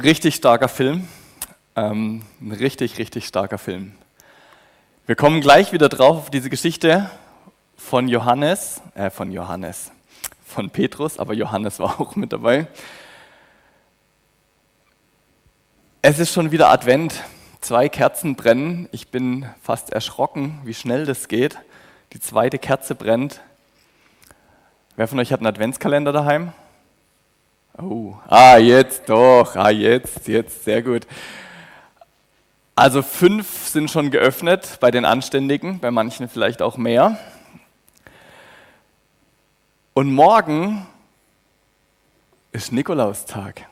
Richtig starker Film. Ähm, ein richtig, richtig starker Film. Wir kommen gleich wieder drauf auf diese Geschichte von Johannes, äh, von Johannes, von Petrus, aber Johannes war auch mit dabei. Es ist schon wieder Advent. Zwei Kerzen brennen. Ich bin fast erschrocken, wie schnell das geht. Die zweite Kerze brennt. Wer von euch hat einen Adventskalender daheim? Oh, ah, jetzt doch, ah, jetzt, jetzt, sehr gut. Also fünf sind schon geöffnet bei den Anständigen, bei manchen vielleicht auch mehr. Und morgen ist Nikolaustag.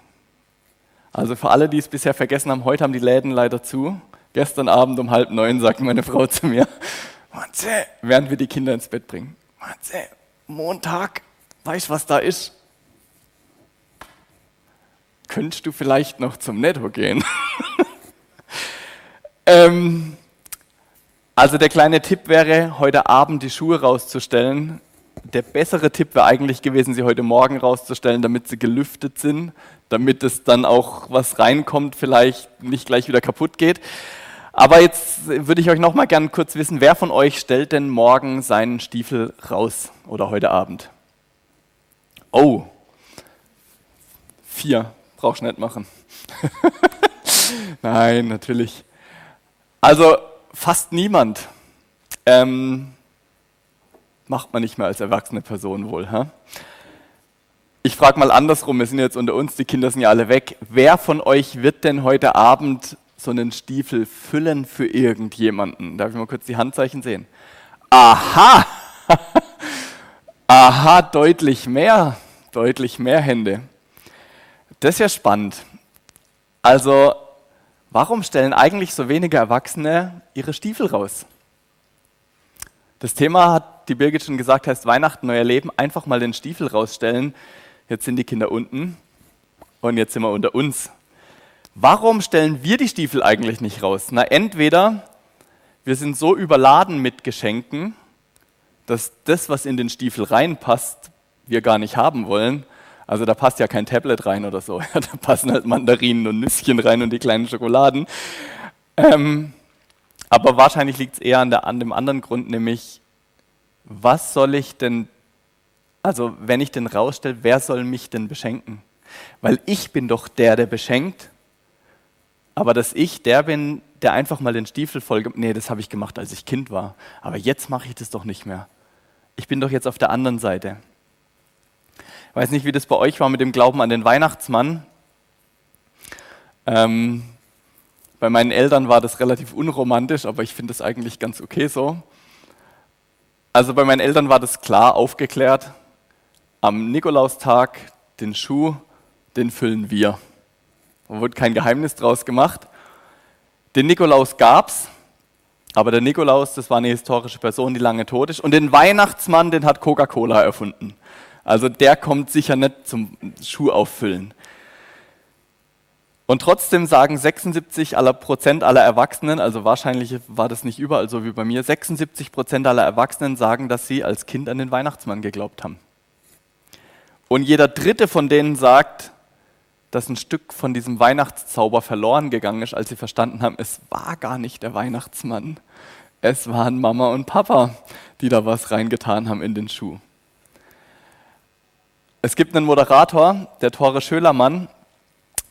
Also für alle, die es bisher vergessen haben, heute haben die Läden leider zu. Gestern Abend um halb neun sagt meine Frau zu mir, Matze, während wir die Kinder ins Bett bringen, Matze, Montag, weißt du, was da ist? Könntest du vielleicht noch zum Netto gehen? ähm, also der kleine Tipp wäre, heute Abend die Schuhe rauszustellen. Der bessere Tipp wäre eigentlich gewesen, sie heute Morgen rauszustellen, damit sie gelüftet sind, damit es dann auch was reinkommt, vielleicht nicht gleich wieder kaputt geht. Aber jetzt würde ich euch noch mal gerne kurz wissen, wer von euch stellt denn morgen seinen Stiefel raus oder heute Abend? Oh, vier brauchst du nicht machen. Nein, natürlich. Also fast niemand ähm, macht man nicht mehr als erwachsene Person wohl. Ha? Ich frage mal andersrum, wir sind jetzt unter uns, die Kinder sind ja alle weg. Wer von euch wird denn heute Abend so einen Stiefel füllen für irgendjemanden? Darf ich mal kurz die Handzeichen sehen? Aha! Aha, deutlich mehr, deutlich mehr Hände. Das ist ja spannend. Also, warum stellen eigentlich so wenige Erwachsene ihre Stiefel raus? Das Thema, hat die Birgit schon gesagt, heißt Weihnachten, neuer Leben. Einfach mal den Stiefel rausstellen. Jetzt sind die Kinder unten und jetzt sind wir unter uns. Warum stellen wir die Stiefel eigentlich nicht raus? Na, entweder wir sind so überladen mit Geschenken, dass das, was in den Stiefel reinpasst, wir gar nicht haben wollen. Also da passt ja kein Tablet rein oder so. da passen halt Mandarinen und Nüsschen rein und die kleinen Schokoladen. Ähm, aber wahrscheinlich liegt es eher an, der, an dem anderen Grund, nämlich, was soll ich denn, also wenn ich den rausstelle, wer soll mich denn beschenken? Weil ich bin doch der, der beschenkt, aber dass ich der bin, der einfach mal den Stiefel voll, nee, das habe ich gemacht, als ich Kind war, aber jetzt mache ich das doch nicht mehr. Ich bin doch jetzt auf der anderen Seite. Weiß nicht, wie das bei euch war mit dem Glauben an den Weihnachtsmann. Ähm, bei meinen Eltern war das relativ unromantisch, aber ich finde es eigentlich ganz okay so. Also bei meinen Eltern war das klar aufgeklärt. Am Nikolaustag den Schuh, den füllen wir. Da wurde kein Geheimnis draus gemacht. Den Nikolaus gab's, aber der Nikolaus, das war eine historische Person, die lange tot ist. Und den Weihnachtsmann, den hat Coca-Cola erfunden. Also der kommt sicher nicht zum Schuh auffüllen. Und trotzdem sagen 76 aller Prozent aller Erwachsenen, also wahrscheinlich war das nicht überall so wie bei mir, 76 Prozent aller Erwachsenen sagen, dass sie als Kind an den Weihnachtsmann geglaubt haben. Und jeder dritte von denen sagt, dass ein Stück von diesem Weihnachtszauber verloren gegangen ist, als sie verstanden haben, es war gar nicht der Weihnachtsmann. Es waren Mama und Papa, die da was reingetan haben in den Schuh. Es gibt einen Moderator, der Tore Schölermann,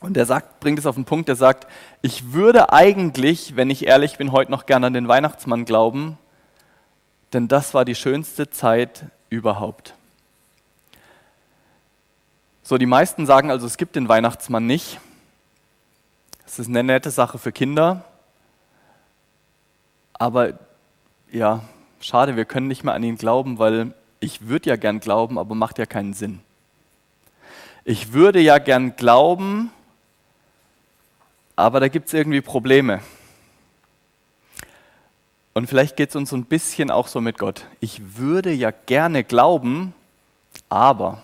und der sagt, bringt es auf den Punkt, der sagt, ich würde eigentlich, wenn ich ehrlich bin, heute noch gerne an den Weihnachtsmann glauben, denn das war die schönste Zeit überhaupt. So, die meisten sagen also, es gibt den Weihnachtsmann nicht. Es ist eine nette Sache für Kinder. Aber ja, schade, wir können nicht mehr an ihn glauben, weil ich würde ja gern glauben, aber macht ja keinen Sinn ich würde ja gern glauben, aber da gibt es irgendwie Probleme. Und vielleicht geht es uns so ein bisschen auch so mit Gott. Ich würde ja gerne glauben, aber.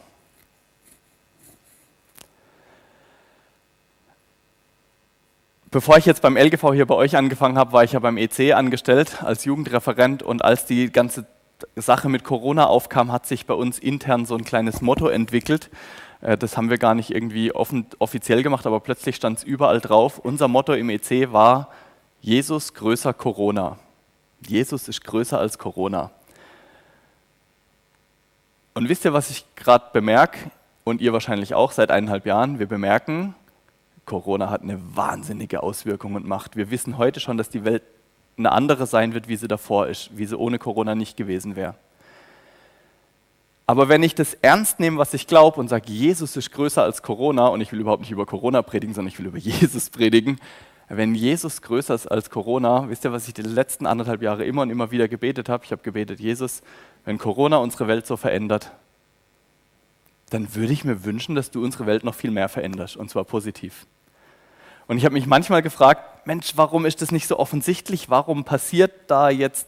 Bevor ich jetzt beim LGV hier bei euch angefangen habe, war ich ja beim EC angestellt als Jugendreferent und als die ganze Sache mit Corona aufkam, hat sich bei uns intern so ein kleines Motto entwickelt das haben wir gar nicht irgendwie offen, offiziell gemacht, aber plötzlich stand es überall drauf. Unser Motto im EC war Jesus größer Corona. Jesus ist größer als Corona. Und wisst ihr, was ich gerade bemerke? Und ihr wahrscheinlich auch seit eineinhalb Jahren. Wir bemerken, Corona hat eine wahnsinnige Auswirkung und Macht. Wir wissen heute schon, dass die Welt eine andere sein wird, wie sie davor ist, wie sie ohne Corona nicht gewesen wäre. Aber wenn ich das ernst nehme, was ich glaube und sage, Jesus ist größer als Corona, und ich will überhaupt nicht über Corona predigen, sondern ich will über Jesus predigen, wenn Jesus größer ist als Corona, wisst ihr, was ich die letzten anderthalb Jahre immer und immer wieder gebetet habe? Ich habe gebetet, Jesus, wenn Corona unsere Welt so verändert, dann würde ich mir wünschen, dass du unsere Welt noch viel mehr veränderst, und zwar positiv. Und ich habe mich manchmal gefragt, Mensch, warum ist das nicht so offensichtlich? Warum passiert da jetzt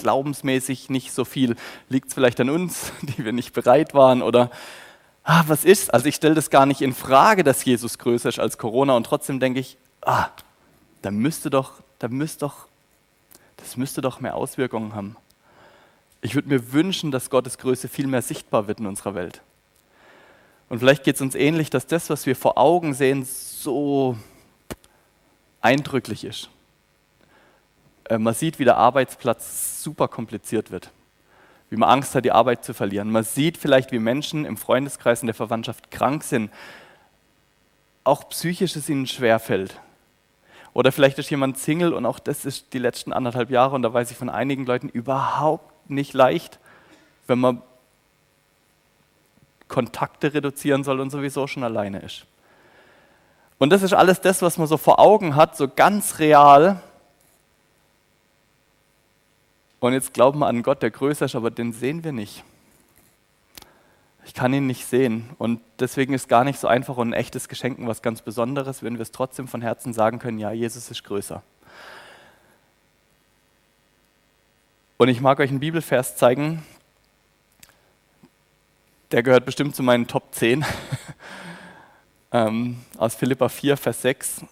glaubensmäßig nicht so viel? Liegt es vielleicht an uns, die wir nicht bereit waren? Oder ah, was ist? Also ich stelle das gar nicht in Frage, dass Jesus größer ist als Corona und trotzdem denke ich, ah, da müsste doch, da müsste doch, das müsste doch mehr Auswirkungen haben. Ich würde mir wünschen, dass Gottes Größe viel mehr sichtbar wird in unserer Welt. Und vielleicht geht es uns ähnlich, dass das, was wir vor Augen sehen, so eindrücklich ist. Äh, man sieht, wie der Arbeitsplatz super kompliziert wird, wie man Angst hat, die Arbeit zu verlieren. Man sieht vielleicht, wie Menschen im Freundeskreis in der Verwandtschaft krank sind, auch psychisch es ihnen schwerfällt. Oder vielleicht ist jemand Single und auch das ist die letzten anderthalb Jahre und da weiß ich von einigen Leuten überhaupt nicht leicht, wenn man Kontakte reduzieren soll und sowieso schon alleine ist. Und das ist alles das, was man so vor Augen hat, so ganz real. Und jetzt glauben wir an Gott, der größer ist, aber den sehen wir nicht. Ich kann ihn nicht sehen. Und deswegen ist gar nicht so einfach und ein echtes Geschenk was ganz Besonderes, wenn wir es trotzdem von Herzen sagen können, ja, Jesus ist größer. Und ich mag euch einen Bibelvers zeigen, der gehört bestimmt zu meinen Top 10. ähm, aus Philippa 4, Vers 6,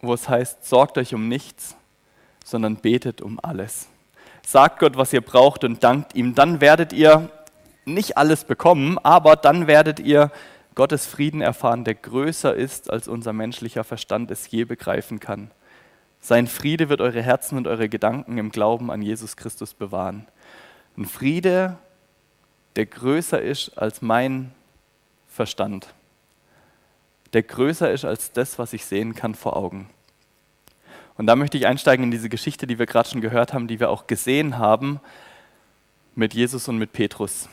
wo es heißt, sorgt euch um nichts, sondern betet um alles. Sagt Gott, was ihr braucht und dankt ihm. Dann werdet ihr nicht alles bekommen, aber dann werdet ihr Gottes Frieden erfahren, der größer ist, als unser menschlicher Verstand es je begreifen kann. Sein Friede wird eure Herzen und eure Gedanken im Glauben an Jesus Christus bewahren. Ein Friede, der größer ist als mein Verstand, der größer ist als das, was ich sehen kann vor Augen. Und da möchte ich einsteigen in diese Geschichte, die wir gerade schon gehört haben, die wir auch gesehen haben mit Jesus und mit Petrus.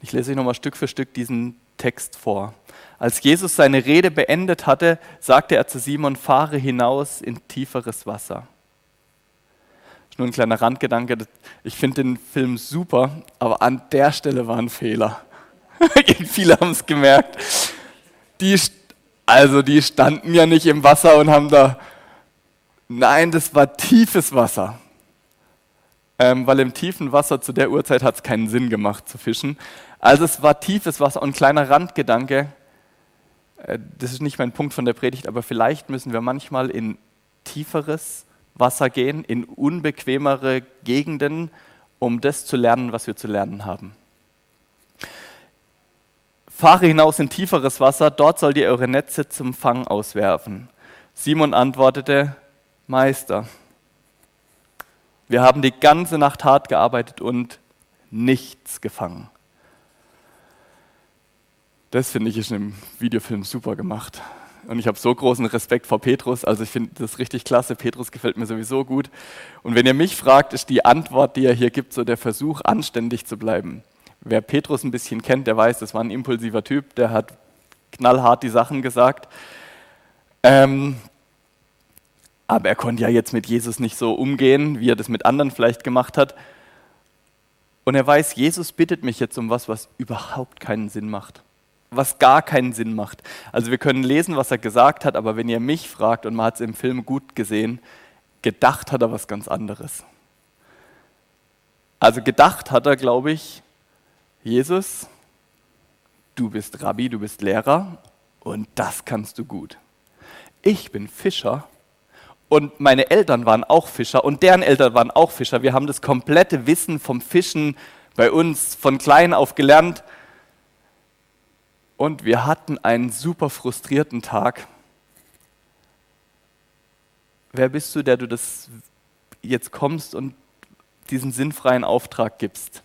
Ich lese euch nochmal Stück für Stück diesen Text vor. Als Jesus seine Rede beendet hatte, sagte er zu Simon, fahre hinaus in tieferes Wasser nur ein kleiner Randgedanke. Ich finde den Film super, aber an der Stelle war ein Fehler. Viele haben es gemerkt. Die, also die standen ja nicht im Wasser und haben da. Nein, das war tiefes Wasser. Ähm, weil im tiefen Wasser zu der Uhrzeit hat es keinen Sinn gemacht zu fischen. Also es war tiefes Wasser und ein kleiner Randgedanke. Äh, das ist nicht mein Punkt von der Predigt, aber vielleicht müssen wir manchmal in tieferes Wasser gehen, in unbequemere Gegenden, um das zu lernen, was wir zu lernen haben. Fahre hinaus in tieferes Wasser, dort sollt ihr eure Netze zum Fang auswerfen. Simon antwortete, Meister, wir haben die ganze Nacht hart gearbeitet und nichts gefangen. Das finde ich ist im Videofilm super gemacht. Und ich habe so großen Respekt vor Petrus. Also ich finde das richtig klasse. Petrus gefällt mir sowieso gut. Und wenn ihr mich fragt, ist die Antwort, die er hier gibt, so der Versuch, anständig zu bleiben. Wer Petrus ein bisschen kennt, der weiß, das war ein impulsiver Typ, der hat knallhart die Sachen gesagt. Ähm, aber er konnte ja jetzt mit Jesus nicht so umgehen, wie er das mit anderen vielleicht gemacht hat. Und er weiß, Jesus bittet mich jetzt um was, was überhaupt keinen Sinn macht was gar keinen Sinn macht. Also wir können lesen, was er gesagt hat, aber wenn ihr mich fragt, und man hat es im Film gut gesehen, gedacht hat er was ganz anderes. Also gedacht hat er, glaube ich, Jesus, du bist Rabbi, du bist Lehrer und das kannst du gut. Ich bin Fischer und meine Eltern waren auch Fischer und deren Eltern waren auch Fischer. Wir haben das komplette Wissen vom Fischen bei uns von klein auf gelernt Und wir hatten einen super frustrierten Tag. Wer bist du, der du das jetzt kommst und diesen sinnfreien Auftrag gibst?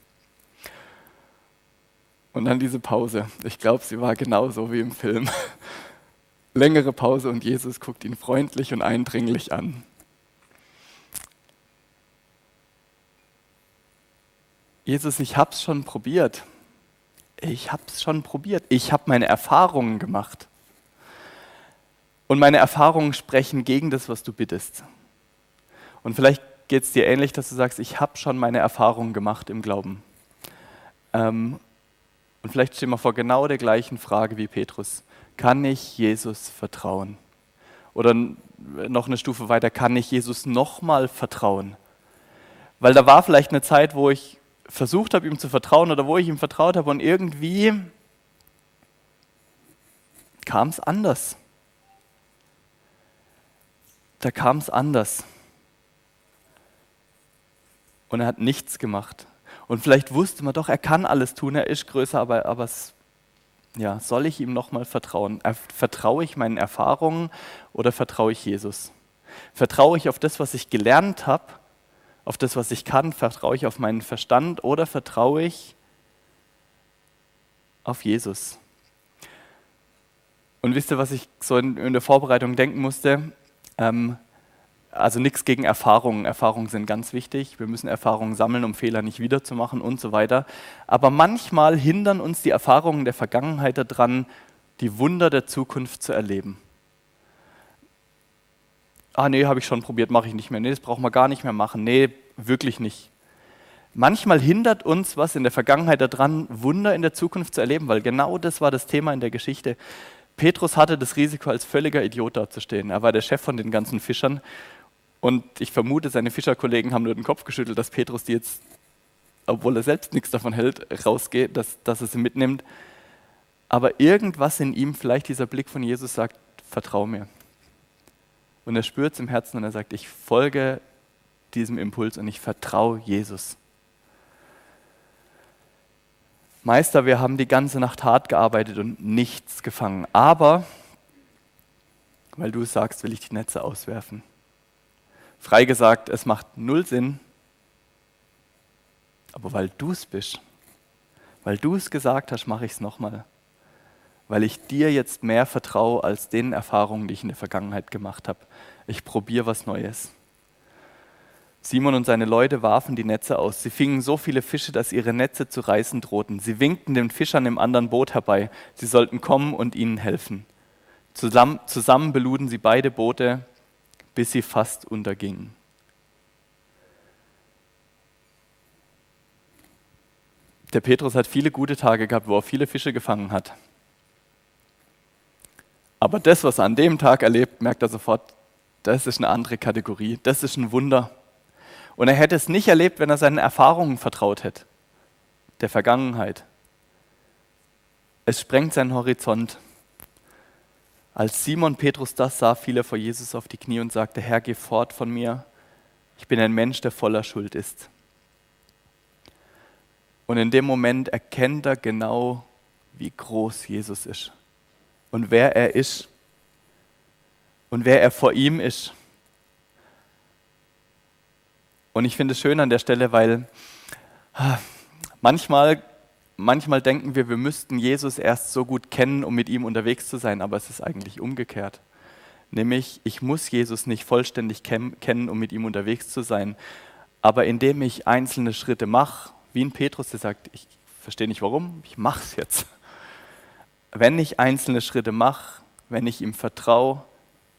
Und dann diese Pause. Ich glaube, sie war genauso wie im Film. Längere Pause und Jesus guckt ihn freundlich und eindringlich an. Jesus, ich habe es schon probiert. Ich habe es schon probiert. Ich habe meine Erfahrungen gemacht. Und meine Erfahrungen sprechen gegen das, was du bittest. Und vielleicht geht es dir ähnlich, dass du sagst, ich habe schon meine Erfahrungen gemacht im Glauben. Ähm, und vielleicht stehen wir vor genau der gleichen Frage wie Petrus. Kann ich Jesus vertrauen? Oder noch eine Stufe weiter, kann ich Jesus nochmal vertrauen? Weil da war vielleicht eine Zeit, wo ich versucht habe, ihm zu vertrauen oder wo ich ihm vertraut habe und irgendwie kam es anders. Da kam es anders. Und er hat nichts gemacht. Und vielleicht wusste man doch, er kann alles tun, er ist größer, aber, aber ja, soll ich ihm nochmal vertrauen? Vertraue ich meinen Erfahrungen oder vertraue ich Jesus? Vertraue ich auf das, was ich gelernt habe auf das, was ich kann? Vertraue ich auf meinen Verstand oder vertraue ich auf Jesus? Und wisst ihr, was ich so in, in der Vorbereitung denken musste? Ähm, also nichts gegen Erfahrungen. Erfahrungen sind ganz wichtig. Wir müssen Erfahrungen sammeln, um Fehler nicht wiederzumachen und so weiter. Aber manchmal hindern uns die Erfahrungen der Vergangenheit daran, die Wunder der Zukunft zu erleben ah nee, habe ich schon probiert, mache ich nicht mehr. Nee, das brauchen wir gar nicht mehr machen. Nee, wirklich nicht. Manchmal hindert uns was in der Vergangenheit daran, Wunder in der Zukunft zu erleben, weil genau das war das Thema in der Geschichte. Petrus hatte das Risiko, als völliger Idiot dazustehen. Er war der Chef von den ganzen Fischern und ich vermute, seine Fischerkollegen haben nur den Kopf geschüttelt, dass Petrus die jetzt, obwohl er selbst nichts davon hält, rausgeht, dass, dass er sie mitnimmt. Aber irgendwas in ihm, vielleicht dieser Blick von Jesus sagt, vertrau mir. Und er spürt es im Herzen und er sagt, ich folge diesem Impuls und ich vertraue Jesus. Meister, wir haben die ganze Nacht hart gearbeitet und nichts gefangen. Aber, weil du sagst, will ich die Netze auswerfen. Frei gesagt, es macht null Sinn. Aber weil du es bist, weil du es gesagt hast, mache ich es nochmal weil ich dir jetzt mehr vertraue als den Erfahrungen, die ich in der Vergangenheit gemacht habe. Ich probiere was Neues. Simon und seine Leute warfen die Netze aus. Sie fingen so viele Fische, dass ihre Netze zu reißen drohten. Sie winkten den Fischern im anderen Boot herbei. Sie sollten kommen und ihnen helfen. Zusammen, zusammen beluden sie beide Boote, bis sie fast untergingen. Der Petrus hat viele gute Tage gehabt, wo er viele Fische gefangen hat. Aber das, was er an dem Tag erlebt, merkt er sofort, das ist eine andere Kategorie, das ist ein Wunder. Und er hätte es nicht erlebt, wenn er seinen Erfahrungen vertraut hätte, der Vergangenheit. Es sprengt seinen Horizont. Als Simon Petrus das sah, fiel er vor Jesus auf die Knie und sagte, Herr, geh fort von mir, ich bin ein Mensch, der voller Schuld ist. Und in dem Moment erkennt er genau, wie groß Jesus ist und wer er ist und wer er vor ihm ist. Und ich finde es schön an der Stelle, weil ah, manchmal, manchmal denken wir, wir müssten Jesus erst so gut kennen, um mit ihm unterwegs zu sein, aber es ist eigentlich umgekehrt. Nämlich, ich muss Jesus nicht vollständig kennen, um mit ihm unterwegs zu sein, aber indem ich einzelne Schritte mache, wie ein Petrus, der sagt, ich verstehe nicht warum, ich mache es jetzt wenn ich einzelne Schritte mache, wenn ich ihm vertraue,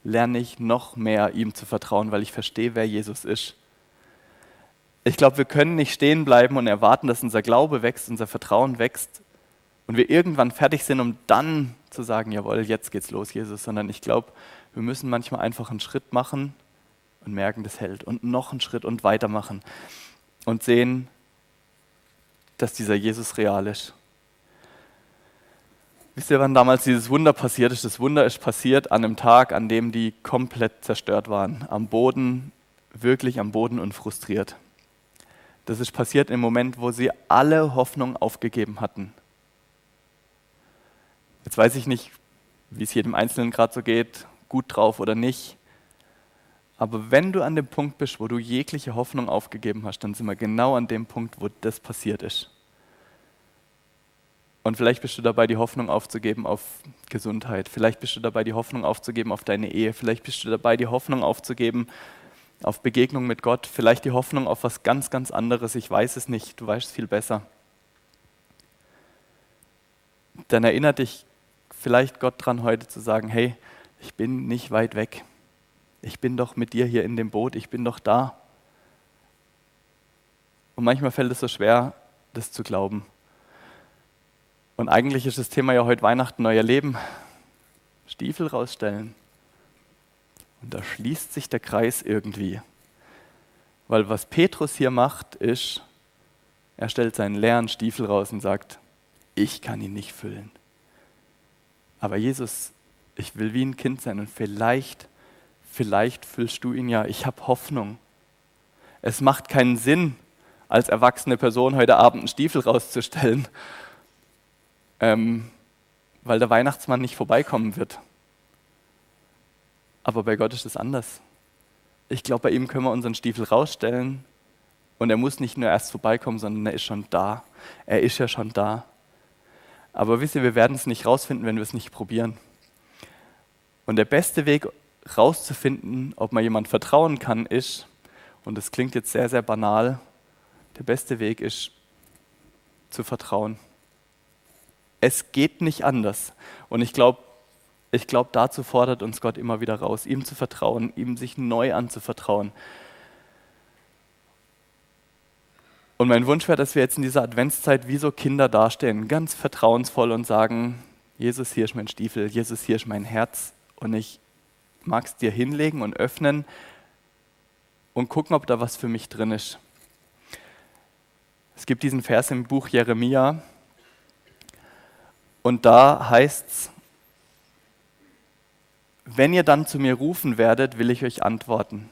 lerne ich noch mehr ihm zu vertrauen, weil ich verstehe, wer Jesus ist. Ich glaube, wir können nicht stehen bleiben und erwarten, dass unser Glaube wächst, unser Vertrauen wächst und wir irgendwann fertig sind, um dann zu sagen, jawohl, jetzt geht's los, Jesus, sondern ich glaube, wir müssen manchmal einfach einen Schritt machen und merken, das hält und noch einen Schritt und weitermachen und sehen, dass dieser Jesus real ist Wisst ihr, wann damals dieses Wunder passiert ist? Das Wunder ist passiert an einem Tag, an dem die komplett zerstört waren. Am Boden, wirklich am Boden und frustriert. Das ist passiert im Moment, wo sie alle Hoffnung aufgegeben hatten. Jetzt weiß ich nicht, wie es jedem Einzelnen gerade so geht, gut drauf oder nicht. Aber wenn du an dem Punkt bist, wo du jegliche Hoffnung aufgegeben hast, dann sind wir genau an dem Punkt, wo das passiert ist. Und vielleicht bist du dabei, die Hoffnung aufzugeben auf Gesundheit. Vielleicht bist du dabei, die Hoffnung aufzugeben auf deine Ehe. Vielleicht bist du dabei, die Hoffnung aufzugeben auf Begegnung mit Gott. Vielleicht die Hoffnung auf was ganz, ganz anderes. Ich weiß es nicht. Du weißt es viel besser. Dann erinnert dich vielleicht Gott dran, heute zu sagen: Hey, ich bin nicht weit weg ich bin doch mit dir hier in dem Boot, ich bin doch da. Und manchmal fällt es so schwer, das zu glauben. Und eigentlich ist das Thema ja heute Weihnachten, neuer Leben. Stiefel rausstellen. Und da schließt sich der Kreis irgendwie. Weil was Petrus hier macht, ist, er stellt seinen leeren Stiefel raus und sagt, ich kann ihn nicht füllen. Aber Jesus, ich will wie ein Kind sein und vielleicht vielleicht füllst du ihn ja, ich habe Hoffnung. Es macht keinen Sinn, als erwachsene Person heute Abend einen Stiefel rauszustellen, ähm, weil der Weihnachtsmann nicht vorbeikommen wird. Aber bei Gott ist es anders. Ich glaube, bei ihm können wir unseren Stiefel rausstellen und er muss nicht nur erst vorbeikommen, sondern er ist schon da. Er ist ja schon da. Aber wisst ihr, wir werden es nicht rausfinden, wenn wir es nicht probieren. Und der beste Weg, rauszufinden, ob man jemand vertrauen kann, ist, und das klingt jetzt sehr, sehr banal, der beste Weg ist, zu vertrauen. Es geht nicht anders. Und ich glaube, ich glaube, dazu fordert uns Gott immer wieder raus, ihm zu vertrauen, ihm sich neu anzuvertrauen. Und mein Wunsch wäre, dass wir jetzt in dieser Adventszeit wie so Kinder dastehen, ganz vertrauensvoll und sagen, Jesus, hier ist mein Stiefel, Jesus, hier ist mein Herz und ich magst dir hinlegen und öffnen und gucken, ob da was für mich drin ist. Es gibt diesen Vers im Buch Jeremia und da heißt es, wenn ihr dann zu mir rufen werdet, will ich euch antworten.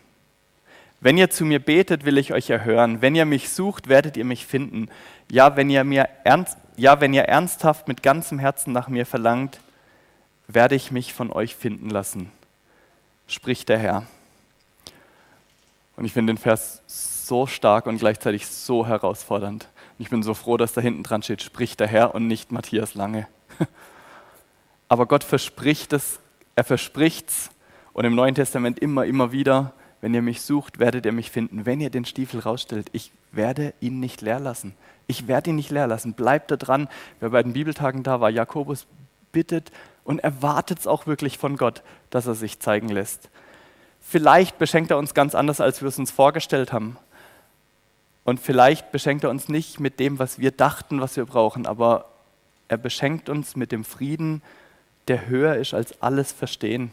Wenn ihr zu mir betet, will ich euch erhören. Wenn ihr mich sucht, werdet ihr mich finden. Ja, wenn ihr mir ernst, ja, wenn ihr ernsthaft mit ganzem Herzen nach mir verlangt, werde ich mich von euch finden lassen spricht der Herr. Und ich finde den Vers so stark und gleichzeitig so herausfordernd. Ich bin so froh, dass da hinten dran steht, spricht der Herr und nicht Matthias Lange. Aber Gott verspricht es, er verspricht es und im Neuen Testament immer, immer wieder, wenn ihr mich sucht, werdet ihr mich finden. Wenn ihr den Stiefel rausstellt, ich werde ihn nicht leer lassen. Ich werde ihn nicht leer lassen. Bleibt da dran. Wer bei den Bibeltagen da war, Jakobus bittet und erwartet es auch wirklich von Gott, dass er sich zeigen lässt. Vielleicht beschenkt er uns ganz anders, als wir es uns vorgestellt haben. Und vielleicht beschenkt er uns nicht mit dem, was wir dachten, was wir brauchen, aber er beschenkt uns mit dem Frieden, der höher ist als alles Verstehen.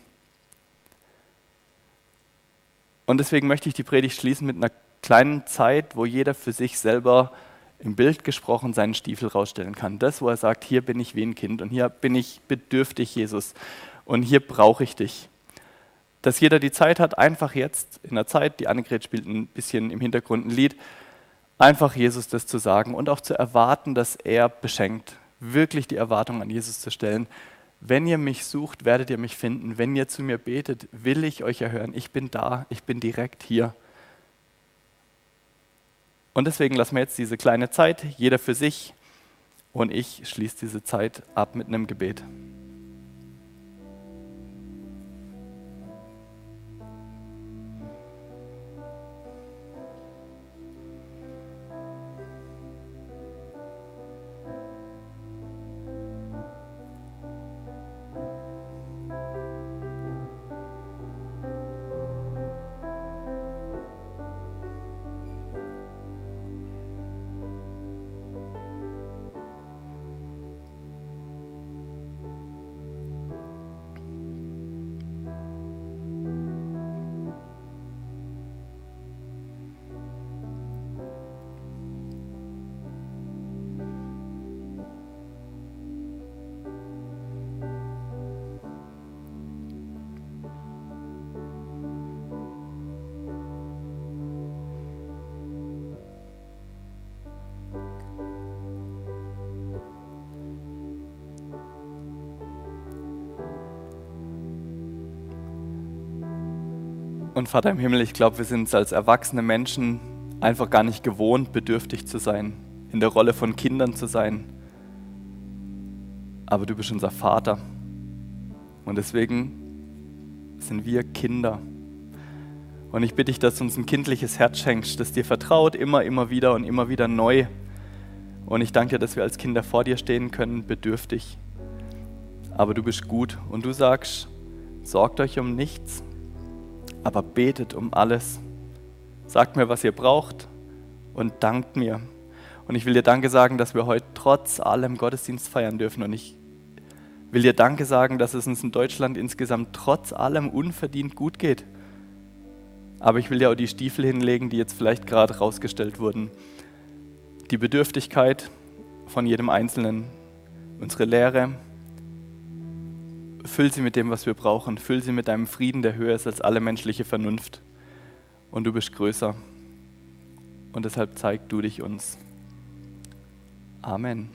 Und deswegen möchte ich die Predigt schließen mit einer kleinen Zeit, wo jeder für sich selber im Bild gesprochen seinen Stiefel rausstellen kann. Das, wo er sagt, hier bin ich wie ein Kind und hier bin ich bedürftig, Jesus, und hier brauche ich dich. Dass jeder die Zeit hat, einfach jetzt in der Zeit, die Annegret spielt ein bisschen im Hintergrund ein Lied, einfach Jesus das zu sagen und auch zu erwarten, dass er beschenkt, wirklich die Erwartung an Jesus zu stellen. Wenn ihr mich sucht, werdet ihr mich finden. Wenn ihr zu mir betet, will ich euch erhören. Ich bin da, ich bin direkt hier. Und deswegen lassen wir jetzt diese kleine Zeit, jeder für sich, und ich schließe diese Zeit ab mit einem Gebet. Und Vater im Himmel, ich glaube, wir sind es als erwachsene Menschen einfach gar nicht gewohnt, bedürftig zu sein, in der Rolle von Kindern zu sein. Aber du bist unser Vater. Und deswegen sind wir Kinder. Und ich bitte dich, dass du uns ein kindliches Herz schenkst, das dir vertraut, immer, immer wieder und immer wieder neu. Und ich danke dir, dass wir als Kinder vor dir stehen können, bedürftig. Aber du bist gut und du sagst, sorgt euch um nichts, aber betet um alles. Sagt mir, was ihr braucht und dankt mir. Und ich will dir Danke sagen, dass wir heute trotz allem Gottesdienst feiern dürfen. Und ich will dir Danke sagen, dass es uns in Deutschland insgesamt trotz allem unverdient gut geht. Aber ich will dir auch die Stiefel hinlegen, die jetzt vielleicht gerade rausgestellt wurden. Die Bedürftigkeit von jedem Einzelnen, unsere Lehre, Füll sie mit dem, was wir brauchen. Füll sie mit deinem Frieden, der höher ist als alle menschliche Vernunft. Und du bist größer. Und deshalb zeig du dich uns. Amen.